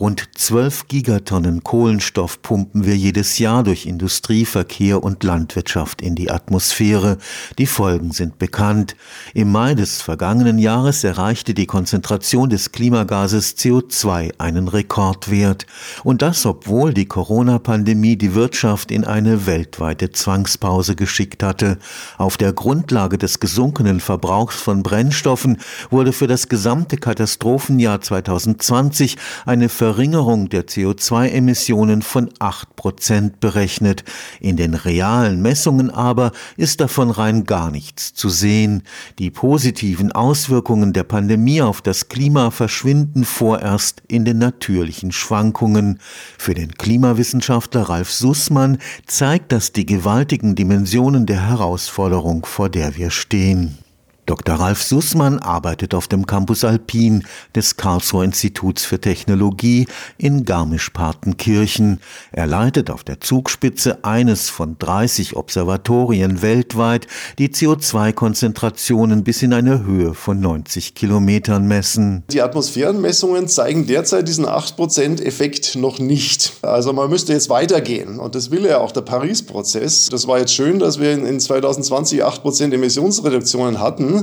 Rund 12 Gigatonnen Kohlenstoff pumpen wir jedes Jahr durch Industrie, Verkehr und Landwirtschaft in die Atmosphäre. Die Folgen sind bekannt. Im Mai des vergangenen Jahres erreichte die Konzentration des Klimagases CO2 einen Rekordwert. Und das, obwohl die Corona-Pandemie die Wirtschaft in eine weltweite Zwangspause geschickt hatte. Auf der Grundlage des gesunkenen Verbrauchs von Brennstoffen wurde für das gesamte Katastrophenjahr 2020 eine Verringerung der CO2-Emissionen von 8 Prozent berechnet. In den realen Messungen aber ist davon rein gar nichts zu sehen. Die positiven Auswirkungen der Pandemie auf das Klima verschwinden vorerst in den natürlichen Schwankungen. Für den Klimawissenschaftler Ralf Sussmann zeigt das die gewaltigen Dimensionen der Herausforderung, vor der wir stehen. Dr. Ralf Sussmann arbeitet auf dem Campus Alpin des Karlsruher Instituts für Technologie in Garmisch-Partenkirchen. Er leitet auf der Zugspitze eines von 30 Observatorien weltweit, die CO2-Konzentrationen bis in eine Höhe von 90 Kilometern messen. Die Atmosphärenmessungen zeigen derzeit diesen 8%-Effekt noch nicht. Also man müsste jetzt weitergehen. Und das will ja auch der Paris-Prozess. Das war jetzt schön, dass wir in 2020 8% Emissionsreduktionen hatten.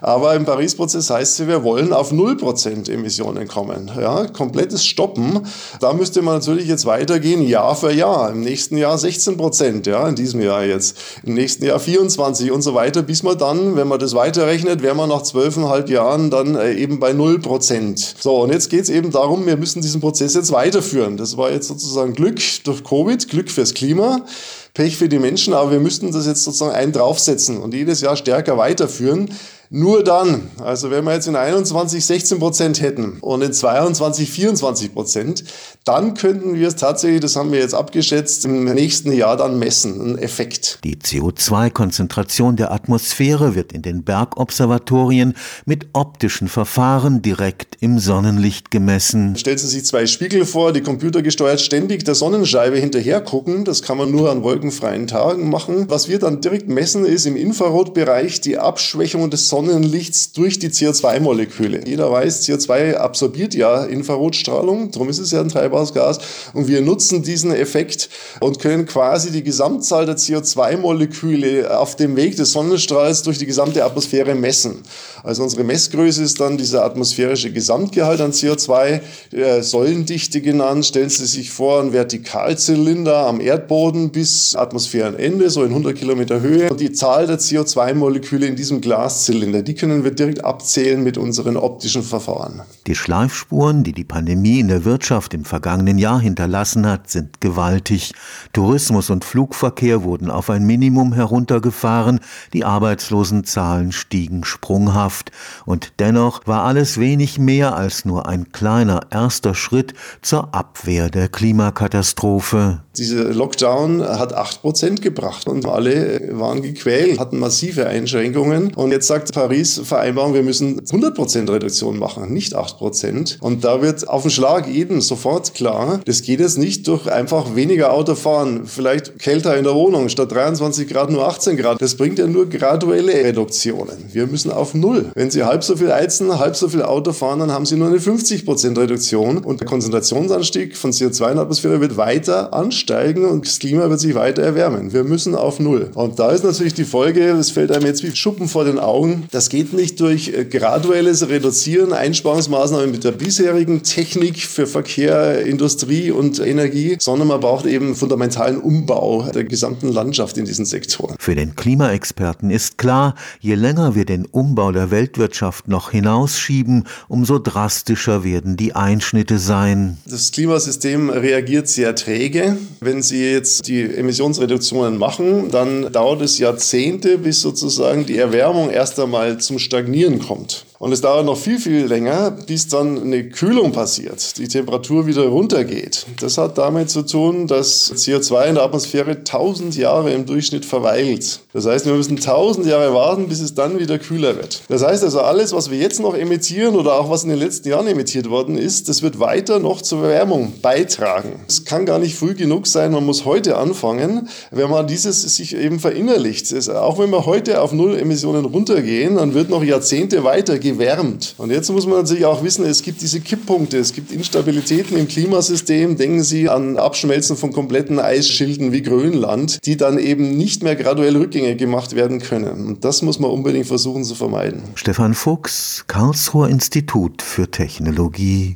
Aber im Paris-Prozess heißt es, wir wollen auf 0% Emissionen kommen. Ja, komplettes Stoppen. Da müsste man natürlich jetzt weitergehen, Jahr für Jahr. Im nächsten Jahr 16% ja, in diesem Jahr jetzt. Im nächsten Jahr 24 und so weiter, bis man dann, wenn man das weiterrechnet, wäre man nach zwölfeinhalb Jahren dann äh, eben bei 0% So, und jetzt geht es eben darum, wir müssen diesen Prozess jetzt weiterführen. Das war jetzt sozusagen Glück durch Covid, Glück fürs Klima. Pech für die Menschen, aber wir müssten das jetzt sozusagen einen draufsetzen und jedes Jahr stärker weiterführen. Nur dann, also wenn wir jetzt in 21 16 Prozent hätten und in 22 24 Prozent, dann könnten wir es tatsächlich, das haben wir jetzt abgeschätzt, im nächsten Jahr dann messen, einen Effekt. Die CO2-Konzentration der Atmosphäre wird in den Bergobservatorien mit optischen Verfahren direkt im Sonnenlicht gemessen. Stellen Sie sich zwei Spiegel vor, die computergesteuert ständig der Sonnenscheibe hinterher gucken. Das kann man nur an wolkenfreien Tagen machen. Was wir dann direkt messen, ist im Infrarotbereich die Abschwächung des Sonnenlichts Sonnenlichts durch die CO2-Moleküle. Jeder weiß, CO2 absorbiert ja Infrarotstrahlung, darum ist es ja ein Treibhausgas. Und wir nutzen diesen Effekt und können quasi die Gesamtzahl der CO2-Moleküle auf dem Weg des Sonnenstrahls durch die gesamte Atmosphäre messen. Also unsere Messgröße ist dann dieser atmosphärische Gesamtgehalt an CO2, äh, Säulendichte genannt. Stellen Sie sich vor, ein Vertikalzylinder am Erdboden bis Atmosphärenende, so in 100 Kilometer Höhe. Und die Zahl der CO2-Moleküle in diesem Glaszylinder Kinder, die können wir direkt abzählen mit unseren optischen Verfahren. Die Schleifspuren, die die Pandemie in der Wirtschaft im vergangenen Jahr hinterlassen hat, sind gewaltig. Tourismus und Flugverkehr wurden auf ein Minimum heruntergefahren, die Arbeitslosenzahlen stiegen sprunghaft. Und dennoch war alles wenig mehr als nur ein kleiner erster Schritt zur Abwehr der Klimakatastrophe. Dieser Lockdown hat 8% gebracht und alle waren gequält, hatten massive Einschränkungen. Und jetzt sagt Paris-Vereinbarung, wir müssen 100% Reduktion machen, nicht 8%. Und da wird auf den Schlag jedem sofort klar, das geht jetzt nicht durch einfach weniger Auto fahren, vielleicht kälter in der Wohnung, statt 23 Grad nur 18 Grad. Das bringt ja nur graduelle Reduktionen. Wir müssen auf Null. Wenn Sie halb so viel heizen, halb so viel Auto fahren, dann haben Sie nur eine 50% Reduktion und der Konzentrationsanstieg von CO2 in der Atmosphäre wird weiter ansteigen und das Klima wird sich weiter erwärmen. Wir müssen auf Null. Und da ist natürlich die Folge, es fällt einem jetzt wie Schuppen vor den Augen, das geht nicht durch äh, graduelles Reduzieren, Einsparungsmaßnahmen mit der bisherigen Technik für Verkehr, Industrie und Energie, sondern man braucht eben fundamentalen Umbau der gesamten Landschaft in diesen Sektoren. Für den Klimaexperten ist klar, je länger wir den Umbau der Weltwirtschaft noch hinausschieben, umso drastischer werden die Einschnitte sein. Das Klimasystem reagiert sehr träge. Wenn Sie jetzt die Emissionsreduktionen machen, dann dauert es Jahrzehnte, bis sozusagen die Erwärmung erst einmal mal zum Stagnieren kommt. Und es dauert noch viel, viel länger, bis dann eine Kühlung passiert, die Temperatur wieder runtergeht. Das hat damit zu tun, dass CO2 in der Atmosphäre 1000 Jahre im Durchschnitt verweilt. Das heißt, wir müssen 1000 Jahre warten, bis es dann wieder kühler wird. Das heißt also, alles, was wir jetzt noch emittieren oder auch was in den letzten Jahren emittiert worden ist, das wird weiter noch zur Erwärmung beitragen. Es kann gar nicht früh genug sein, man muss heute anfangen, wenn man dieses sich eben verinnerlicht. Auch wenn wir heute auf Null Emissionen runtergehen, dann wird noch Jahrzehnte weitergehen gewärmt. Und jetzt muss man natürlich auch wissen, es gibt diese Kipppunkte, es gibt Instabilitäten im Klimasystem. Denken Sie an Abschmelzen von kompletten Eisschilden wie Grönland, die dann eben nicht mehr graduell rückgängig gemacht werden können. Und das muss man unbedingt versuchen zu vermeiden. Stefan Fuchs, Karlsruher Institut für Technologie.